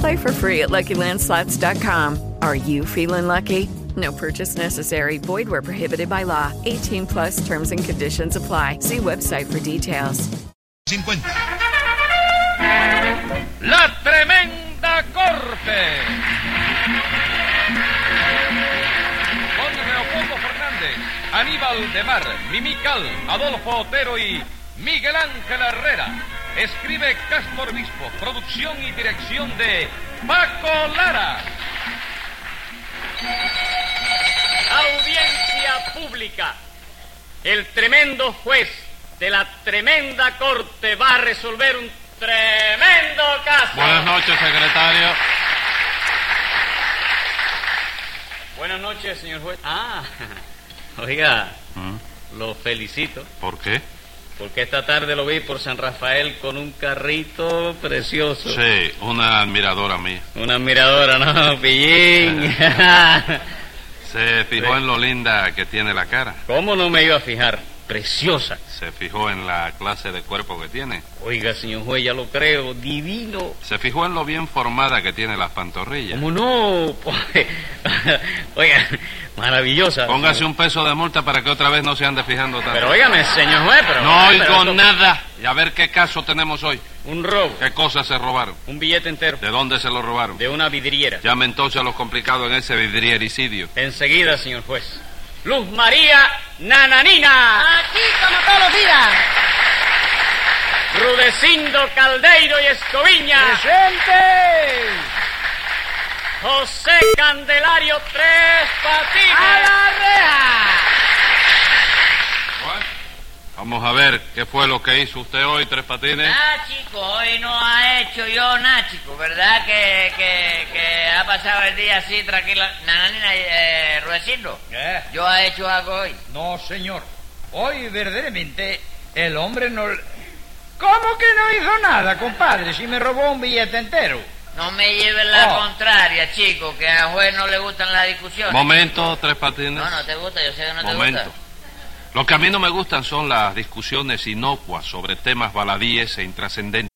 Play for free at LuckyLandSlots.com. Are you feeling lucky? No purchase necessary. Void where prohibited by law. 18 plus terms and conditions apply. See website for details. 50. La tremenda corte. Con Leopoldo Fernández, Aníbal de Mar, Mimical, Adolfo Otero y Miguel Ángel Herrera. Escribe Castro Obispo, producción y dirección de Paco Lara. Audiencia pública. El tremendo juez de la tremenda corte va a resolver un tremendo caso. Buenas noches, secretario. Buenas noches, señor juez. Ah, oiga, lo felicito. ¿Por qué? Porque esta tarde lo vi por San Rafael con un carrito precioso. Sí, una admiradora mía. Una admiradora, ¿no, pillín? Se fijó en lo linda que tiene la cara. ¿Cómo no me iba a fijar? Preciosa. Se fijó en la clase de cuerpo que tiene. Oiga, señor juez, ya lo creo, divino. Se fijó en lo bien formada que tiene las pantorrillas. ¿Cómo no? Oiga, maravillosa. Póngase un peso de multa para que otra vez no se ande fijando tanto. Pero óigame, señor juez, pero... no oigo nada. Y a ver qué caso tenemos hoy. Un robo, ¿Qué cosas se robaron? un billete entero, ¿De dónde se lo robaron? de una vidriera. Llame entonces a los complicados en ese vidriericidio. Enseguida, señor juez. Luz María Nananina. Aquí como todos los días. Rudecindo Caldeiro y Escoviña. ¡Presente! José Candelario Tres Patines. ¡A la reja! Vamos a ver qué fue lo que hizo usted hoy, Tres Patines. Ah, chico, hoy no ha hecho yo nada, chico, ¿verdad? Que, que, que ha pasado el día así tranquilo. Nananina, eh, Rudecindo, ¿Eh? ¿yo ha hecho algo hoy? No, señor. Hoy verdaderamente el hombre no... ¿Cómo que no hizo nada, compadre? Si me robó un billete entero. No me lleven la Oh. contraria, chico, que a juez no le gustan las discusiones. Momento, Tres Patines. No, no te gusta, yo sé que no te Momento. Lo que a mí no me gustan son las discusiones inocuas sobre temas baladíes e intrascendentes.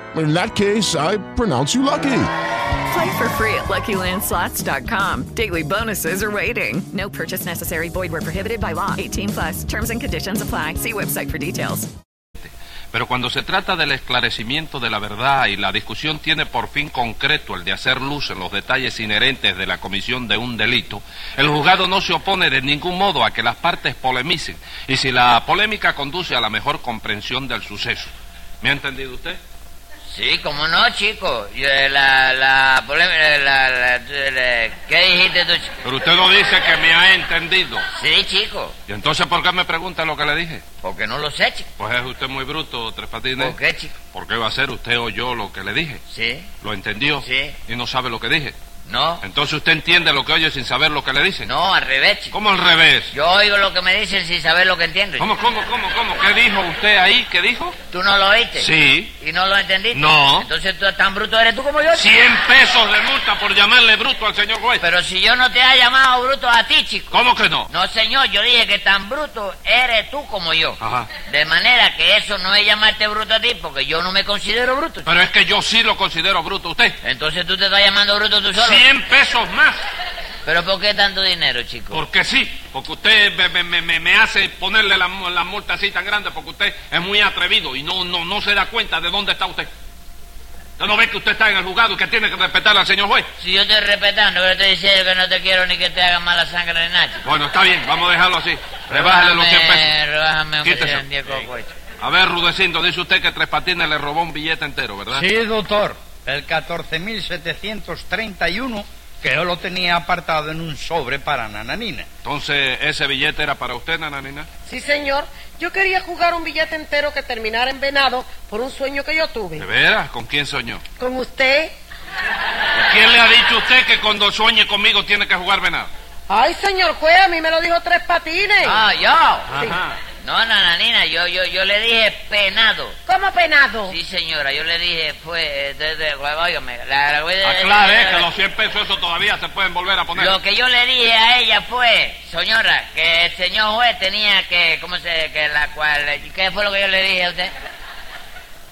In that case, I pronounce you lucky. Play for free at LuckyLandSlots.com. Daily bonuses are waiting. No purchase necessary. Void where prohibited by law. 18 plus. Terms and conditions apply. See website for details. Pero cuando se trata del esclarecimiento de la verdad y la discusión tiene por fin concreto el de hacer luz en los detalles inherentes de la comisión de un delito, el juzgado no se opone de ningún modo a que las partes polemicen y si la polémica conduce a la mejor comprensión del suceso. ¿Me ha entendido usted? Sí, cómo no, chico. La, la, la, ¿Qué dijiste tú, chico? Pero usted no dice que me ha entendido. Sí, chico. ¿Y entonces por qué me pregunta lo que le dije? Porque no lo sé, chico. Pues es usted muy bruto, Tres Patines. ¿Por qué, chico? ¿Por qué va a ser usted o yo lo que le dije? Sí. ¿Lo entendió? Sí. ¿Y no sabe lo que dije? No. Entonces usted entiende lo que oye sin saber lo que le dicen. No, al revés, chico. ¿Cómo al revés? Yo oigo lo que me dicen sin saber lo que entiendo. chico. ¿Cómo, cómo, cómo, cómo? ¿Qué dijo usted ahí? ¿Qué dijo? ¿Tú no lo oíste? Sí. ¿Y no lo entendiste? No. Entonces tú tan bruto eres tú como yo. chico. 100 pesos de multa por llamarle bruto al señor juez. Pero si yo no te he llamado bruto a ti, chico. ¿Cómo que no? No, señor, yo dije que tan bruto eres tú como yo. Ajá. De manera que eso no es llamarte bruto a ti, porque yo no me considero bruto. Pero es que yo sí lo considero bruto a usted. Entonces tú te estás llamando bruto tú solo. 100 pesos más. ¿Pero por qué tanto dinero, chico? Porque sí, porque usted me, me- me- me- hace ponerle la, la multa así tan grande porque usted es muy atrevido y no, no, no se da cuenta de dónde está usted. ¿Usted no ve que usted está en el juzgado y que tiene que respetar al señor juez? Si yo estoy respetando, pero te diciendo que no te quiero ni que te haga mala sangre ni nada, chico. Bueno, está bien, vamos a dejarlo así. Rebájale los 100 pesos. Rebájame aunque Quítese. sean 10 cocos, chico. A ver, Rudecindo, dice usted que Tres Patines le robó un billete entero, ¿verdad? Sí, doctor. El 14.731 que yo lo tenía apartado en un sobre para Nananina. Entonces, ¿ese billete era para usted, nananina? Sí, señor. Yo quería jugar un billete entero que terminara en venado por un sueño que yo tuve. ¿De veras? ¿Con quién soñó? Con usted. ¿Quién le ha dicho a usted que cuando sueñe conmigo tiene que jugar venado? Ay, señor juez, a mí me lo dijo tres patines. Ah, yo. Ajá. No, nananina, yo, yo, yo le dije penado. ¿Cómo penado? Sí, señora, yo le dije, fue, eh, de, de, óigame, la, la- Aclare que los 100 pesos eso todavía se pueden volver a poner. Lo que yo le dije a ella fue, señora, que el señor juez tenía que, ¿cómo se, que la cual, qué fue lo que yo le dije a usted?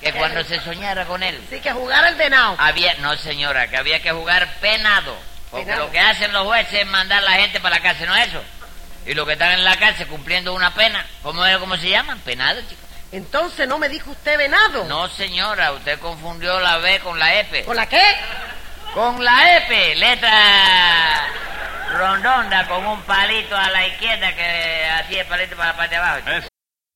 Que cuando se soñara con él, Sí, que jugar el venado. había, no señora, que había que jugar penado. Porque Penado. lo que hacen los jueces es mandar a la gente para la cárcel, ¿no es eso? Y los que están en la cárcel cumpliendo una pena, ¿cómo es, cómo se llaman? Penado, chico. Entonces no me dijo usted venado. No, señora, usted confundió la B con la F. ¿Con la qué? Con la F, letra rondonda con un palito a la izquierda que así el palito para la parte de abajo.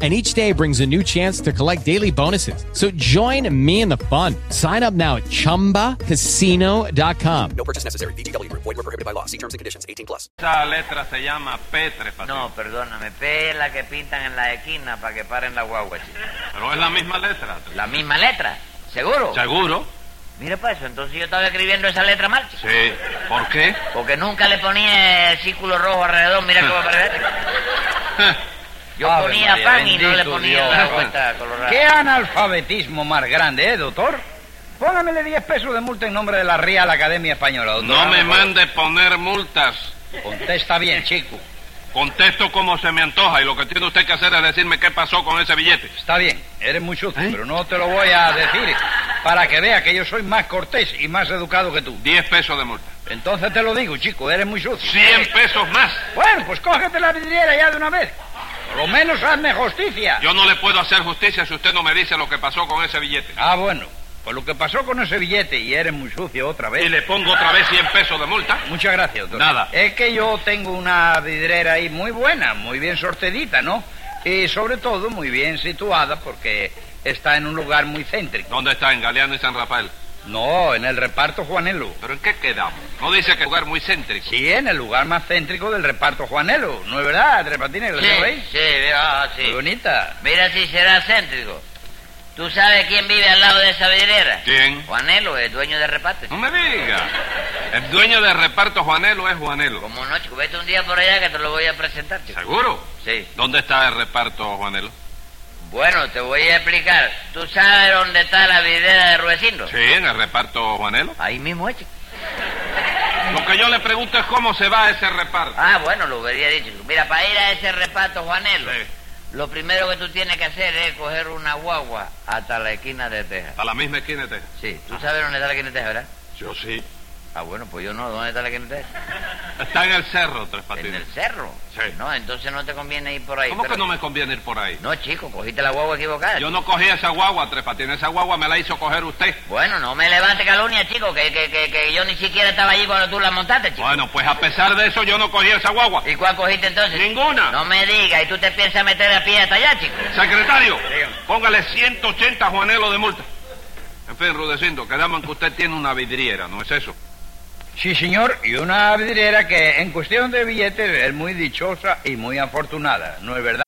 and each day brings a new chance to collect daily bonuses. So join me in the fun. Sign up now at ChumbaCasino.com. No purchase necessary. VGW Group. Void were prohibited by law. See terms and conditions. 18 plus. Esa letra se llama P, Tres No, perdóname, P es la que pintan en la esquina para que paren la guagua, chico. Pero es la misma letra. La misma letra, ¿seguro? ¿Seguro? Mira para eso, entonces yo estaba escribiendo esa letra mal, chico. Sí. ¿Por qué? Porque nunca le ponía el círculo rojo alrededor, mira cómo parece. Yo Ave ponía María, pan y no le ponía Dios. la vuelta colorada. ¿Qué analfabetismo más grande, eh, doctor? Póngamele 10 pesos de multa en nombre de la Real Academia Española, doctor. No me mande poner multas. Contesta bien, chico. Contesto como se me antoja y lo que tiene usted que hacer es decirme qué pasó con ese billete. Está bien, eres muy sucio, ¿Eh? pero no te lo voy a decir para que vea que yo soy más cortés y más educado que tú. Diez pesos de multa. Entonces te lo digo, chico, eres muy sucio. Cien pesos más. Bueno, pues cógete la vidriera ya de una vez. Por lo menos hazme justicia. Yo no le puedo hacer justicia si usted no me dice lo que pasó con ese billete. Ah, bueno. Pues lo que pasó con ese billete y eres muy sucio otra vez. Y le pongo otra vez 100 pesos de multa. Muchas gracias, doctor. Nada. Es que yo tengo una vidriera ahí muy buena, muy bien sortedita, ¿no? Y sobre todo muy bien situada porque está en un lugar muy céntrico. ¿Dónde está? En Galeano y San Rafael. No, en el reparto Juanelo. ¿Pero en qué quedamos? No dice que es un lugar muy céntrico. Sí, en el lugar más céntrico del reparto Juanelo. ¿No es verdad, Tres Patines? ¿Lo Sí, sí, mira, ah, sí. Muy bonita. Mira si será céntrico. ¿Tú sabes quién vive al lado de esa vidriera? ¿Quién? Juanelo, el dueño de reparto. No me diga. El dueño del reparto Juanelo es Juanelo. Como no, chico, vete un día por allá que te lo voy a presentar, chico. ¿Seguro? Sí. ¿Dónde está el reparto Juanelo? Bueno, te voy a explicar. ¿Tú sabes dónde está la vidriera de Ruecindo? Sí, en el reparto Juanelo. Ahí mismo chico. Lo que yo le pregunto es cómo se va ese reparto. Ah, bueno, lo hubiera dicho. Mira, para ir a ese reparto, Juanelo, Sí. lo primero que tú tienes que hacer es coger una guagua hasta la esquina de Texas. A la misma esquina de Texas. Sí, tú sabes dónde está la esquina de Texas, ¿verdad? Yo sí. Ah, bueno, pues yo no. ¿Dónde está la Texas? Está en el cerro, Tres En Patines. el cerro. Sí. No, entonces no te conviene ir por ahí. ¿Cómo pero- que no me conviene ir por ahí? No, chico, cogiste la guagua equivocada. Yo no cogí esa guagua, Tres Patines. Esa guagua me la hizo coger usted. Bueno, no me levante calumnia, chico, que, que, que, que yo ni siquiera estaba allí cuando tú la montaste, chico. Bueno, pues a pesar de eso yo no cogí esa guagua. ¿Y cuál cogiste entonces? Ninguna. No me digas, ¿y tú te piensas meter a pie hasta allá, chico? Secretario, Dígame. póngale 180 Juanelo de multa. En fin, Rudecindo, quedamos en que usted tiene una vidriera, ¿no es eso? Sí, señor, y una vidriera que en cuestión de billetes es muy dichosa y muy afortunada, ¿no es verdad?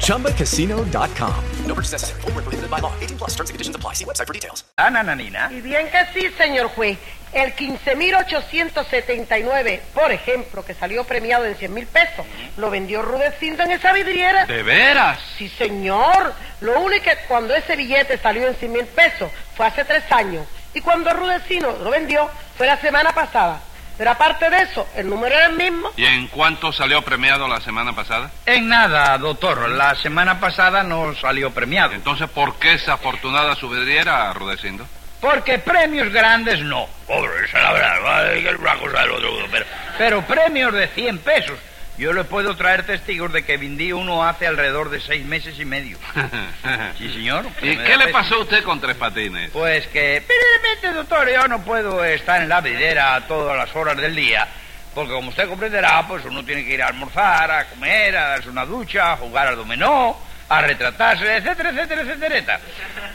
ChumbaCasino.com. No purchase necessary. Where prohibited by law. 18 plus terms and conditions apply. See website for details. Ah, nananina. Y bien que sí, señor juez. El 15.879, por ejemplo, que salió premiado en 100 mil pesos, lo vendió Rudecindo en esa vidriera. ¿De veras? Sí, señor. Lo único que cuando ese billete salió en 100 mil pesos fue hace tres años. Y cuando Rudecindo lo vendió fue la semana pasada. Pero aparte de eso, el número era el mismo. ¿Y en cuánto salió premiado la semana pasada? En nada, doctor. La semana pasada no salió premiado. Entonces, ¿por qué esa afortunada su vidriera, Rudecindo? Porque premios grandes no. Pobre, esa es la verdad. ¿vale? Que es una cosa del otro mundo. Pero, pero premios de 100 pesos. Yo le puedo traer testigos de que vendí uno hace alrededor de seis meses y medio. Sí, señor. ¿Y qué le pasó a usted con Tres Patines? Pues que, evidentemente, doctor, yo no puedo estar en la videra a todas las horas del día, porque como usted comprenderá, pues uno tiene que ir a almorzar, a comer, a darse una ducha, a jugar al dominó, a retratarse, etcétera, etcétera, etcétera.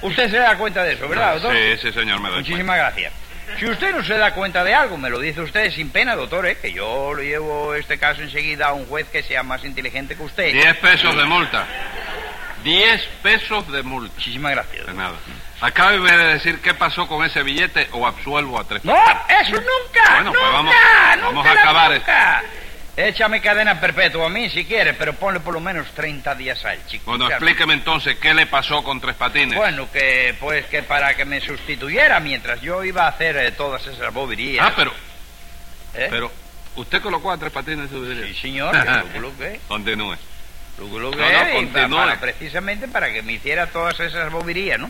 Usted se da cuenta de eso, ¿verdad, doctor? Sí, sí, señor, me doy Muchísimas gracias. Si usted no se da cuenta de algo, me lo dice usted sin pena, doctor, ¿eh? que yo le llevo este caso enseguida a un juez que sea más inteligente que usted. Diez pesos de multa. Diez pesos de multa. Muchísimas gracias. De nada. Acábeme de decir qué pasó con ese billete o absuelvo a Tres ¡No! ¡Eso nunca! Bueno, pues ¡Nunca! vamos, ¡Nunca vamos a acabar nunca! Échame cadena perpetua a mí si quiere, pero ponle por lo menos 30 días al chico. Bueno, explíqueme entonces qué le pasó con Tres Patines. Bueno, que pues que para que me sustituyera mientras yo iba a hacer eh, todas esas boberías. Ah, pero... ¿Eh? Pero, ¿usted colocó a Tres Patines en su? Sí, señor, yo lo coloqué. Continúe. Lo coloqué No, no, y continúe. para- precisamente para que me hiciera todas esas boberías, ¿no?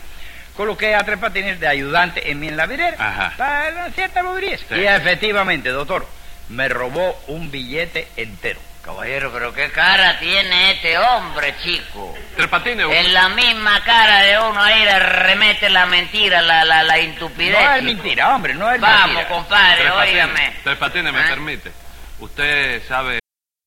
Coloqué a Tres Patines de ayudante en mi en la vidriera. Ajá. Para ciertas boberías. Sí. Y efectivamente, doctor, me robó un billete entero. Caballero, pero qué cara tiene este hombre, chico. Tres Patines... En la misma cara de uno ahí le remete la mentira, la, la, la intupidez. No es chico. mentira, hombre, no es Vamos, mentira. compadre, Tres Patines, óigame. Tres Patines, me ¿Eh? permite. Usted sabe...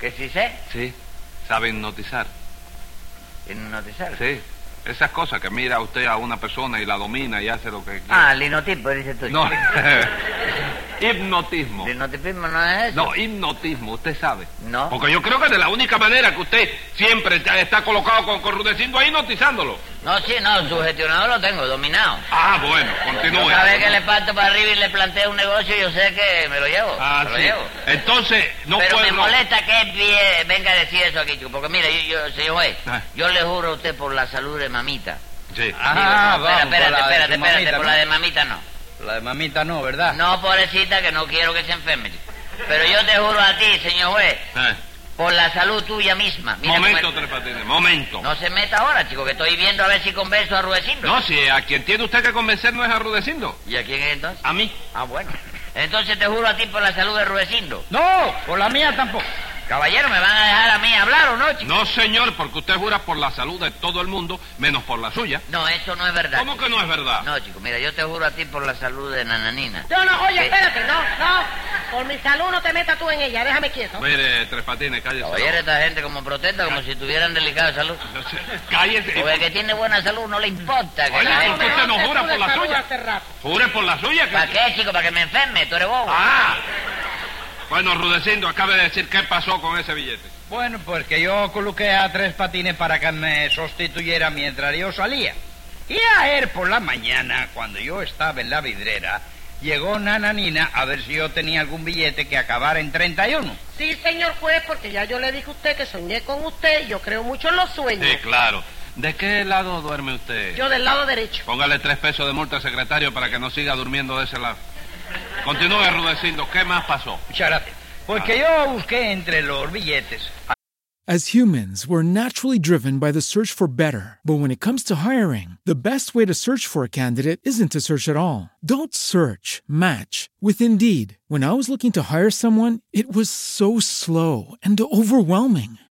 ¿Que sí sé? Sí. Sabe hipnotizar. ¿Hipnotizar? Sí. Esas cosas que mira usted a una persona y la domina y hace lo que quiere. Ah, linotipo, dice tú. No. hipnotismo. ¿Linotipismo no es eso? No, hipnotismo, usted sabe. No. Porque yo creo que de la única manera que usted siempre está, está colocado con, Rudecindo ahí hipnotizándolo. No, sí, no, sugestionado lo tengo, dominado. Ah, bueno, continúe. Cada vez que le parto para arriba y le planteo un negocio, yo sé que me lo llevo. Ah, me lo sí. llevo. Entonces, no Pero puedo... me molesta que venga a decir eso aquí, chico. Porque mire, yo, yo, señor juez, Ah. yo le juro a usted por la salud de mamita. Sí. Ah, Digo, no, vamos, espérate, espérate, espérate, mamita, por la de mamita no. La de mamita no, ¿verdad? No, pobrecita, que no quiero que se enferme. Pero yo te juro a ti, señor juez, Eh, por la salud tuya misma. mira momento, cómo- Tres Patines, momento. No se meta ahora, chico, que estoy viendo a ver si convenzo a Rudecindo. No, si a quien tiene usted que convencer no es a Rudecindo. ¿Y a quién es entonces? A mí. Ah, bueno. Entonces te juro a ti por la salud de Rudecindo. No, por la mía tampoco. Caballero, ¿me van a dejar a mí hablar o no, chico? No, señor, porque usted jura por la salud de todo el mundo, menos por la suya. No, eso no es verdad. ¿Cómo que no es verdad? No, chico, mira, yo te juro a ti por la salud de Nananina. No, no, oye, ¿Qué? espérate, no, no. Por mi salud no te metas tú en ella, déjame quieto. Mire, Tres Patines, cállese. Caballero, esta gente como protesta, como si tuvieran delicada salud. Cállese. Porque el que tiene buena salud no le importa que Oye, la ¿por gente... qué usted no jura por la suya? hace rato. Jure por la suya. que- ¿Para qué, chico? ¿Para que me enferme? ¿Tú eres bobo? Ah. Bueno, Rudecindo, acabe de decir qué pasó con ese billete. Bueno, pues que yo coloqué a tres patines para que me sustituyera mientras yo salía. Y ayer por la mañana, cuando yo estaba en la vidrera, llegó Nananina a ver si yo tenía algún billete que acabara en 31. Sí, señor juez, porque ya yo le dije a usted que soñé con usted y yo creo mucho en los sueños. Sí, claro. ¿De qué lado duerme usted? Yo del lado derecho. Póngale tres pesos de multa al secretario para que no siga durmiendo de ese lado. Continúe, Rudecindo. ¿Qué más pasó? Muchas gracias. Pues que yo busqué entre los billetes As humans, we're naturally driven by the search for better. But when it comes to hiring, the best way to search for a candidate isn't to search at all. Don't search, match with Indeed. When I was looking to hire someone, it was so slow and overwhelming.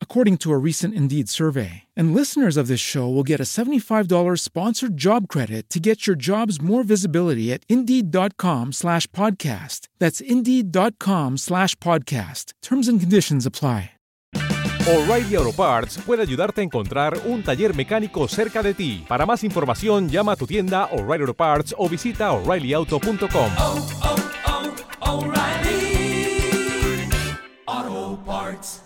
according to a recent Indeed survey. And listeners of this show will get a $75 sponsored job credit to get your jobs more visibility at Indeed.com slash podcast. That's Indeed.com slash podcast. Terms and conditions apply. O'Reilly Auto Parts puede ayudarte a encontrar un taller mecánico cerca de ti. Para más información, llama a tu tienda O'Reilly Auto Parts o visita oreillyauto.com. Oh, oh, oh, O'Reilly Auto Parts.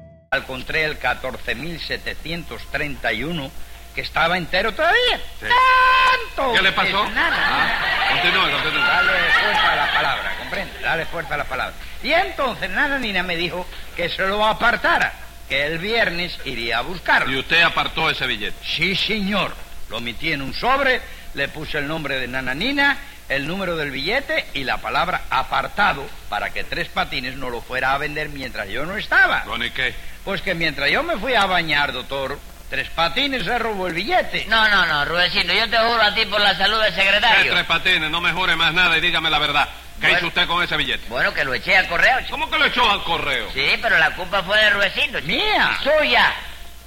Encontré el 14.731 que estaba entero todavía. Sí. ¡Tanto! ¿Qué le pasó? Nada. Ah, continúe, continúe. Dale fuerza a la palabra, comprende, dale fuerza a la palabra. Y entonces Nananina me dijo que se lo apartara, que el viernes iría a buscarlo. Y usted apartó ese billete. Sí, señor. Lo metí en un sobre, le puse el nombre de Nananina, el número del billete y la palabra apartado para que Tres Patines no lo fuera a vender mientras yo no estaba. Bueno, ¿y qué? Pues que mientras yo me fui a bañar, doctor, Tres Patines se robó el billete. No, no, no, Rudecindo, yo te juro a ti por la salud del ¿Qué secretario. tres patines? No me jure más nada y dígame la verdad. ¿Qué Bueno. hizo usted con ese billete? Bueno, que lo eché al correo, chico. ¿Cómo que lo echó al correo? Sí, pero la culpa fue de Rudecindo. chico. Mía. Suya.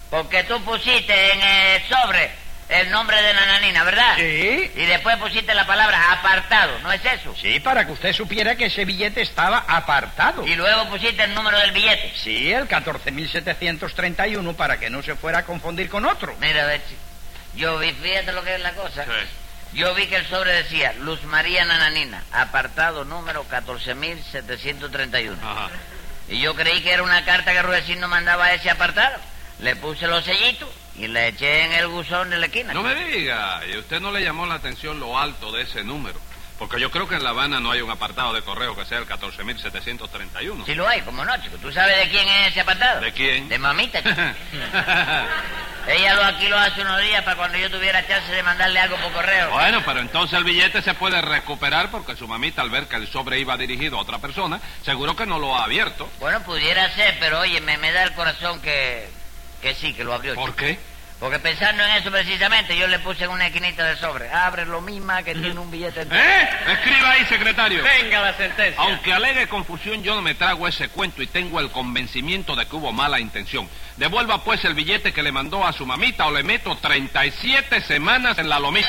Porque tú pusiste en el sobre el nombre de Nananina, ¿verdad? Sí. Y después pusiste la palabra apartado, ¿no es eso? Sí, para que usted supiera que ese billete estaba apartado. Y luego pusiste el número del billete. Sí, el 14.731 para que no se fuera a confundir con otro. Mira, a ver, chico. Yo vi, fíjate lo que es la cosa. Yo vi que el sobre decía Luz María Nananina, apartado número 14.731. Ajá. Y yo creí que era una carta que Rudecindo mandaba a ese apartado. Le puse los sellitos y le eché en el buzón de la esquina. No me diga, ¿y usted no le llamó la atención lo alto de ese número? Porque yo creo que en La Habana no hay un apartado de correo que sea el 14.731. Si lo hay, como no, chico. ¿Tú sabes de quién es ese apartado? ¿De quién? De mamita, chico. Ella lo aquí lo hace unos días para cuando yo tuviera chance de mandarle algo por correo. Bueno, pero entonces el billete se puede recuperar porque su mamita al ver que el sobre iba dirigido a otra persona, seguro que no lo ha abierto. Bueno, pudiera ser, pero oye, me, me da el corazón que, que sí, que lo abrió. ¿Por chico. qué? Porque pensando en eso precisamente, yo le puse en una esquinita de sobre. Abre lo misma que tiene un billete entero. ¿Eh? Escriba ahí, secretario. Venga la sentencia. Aunque alegue confusión, yo no me trago ese cuento y tengo el convencimiento de que hubo mala intención. Devuelva pues el billete que le mandó a su mamita o le meto 37 semanas en la lomita.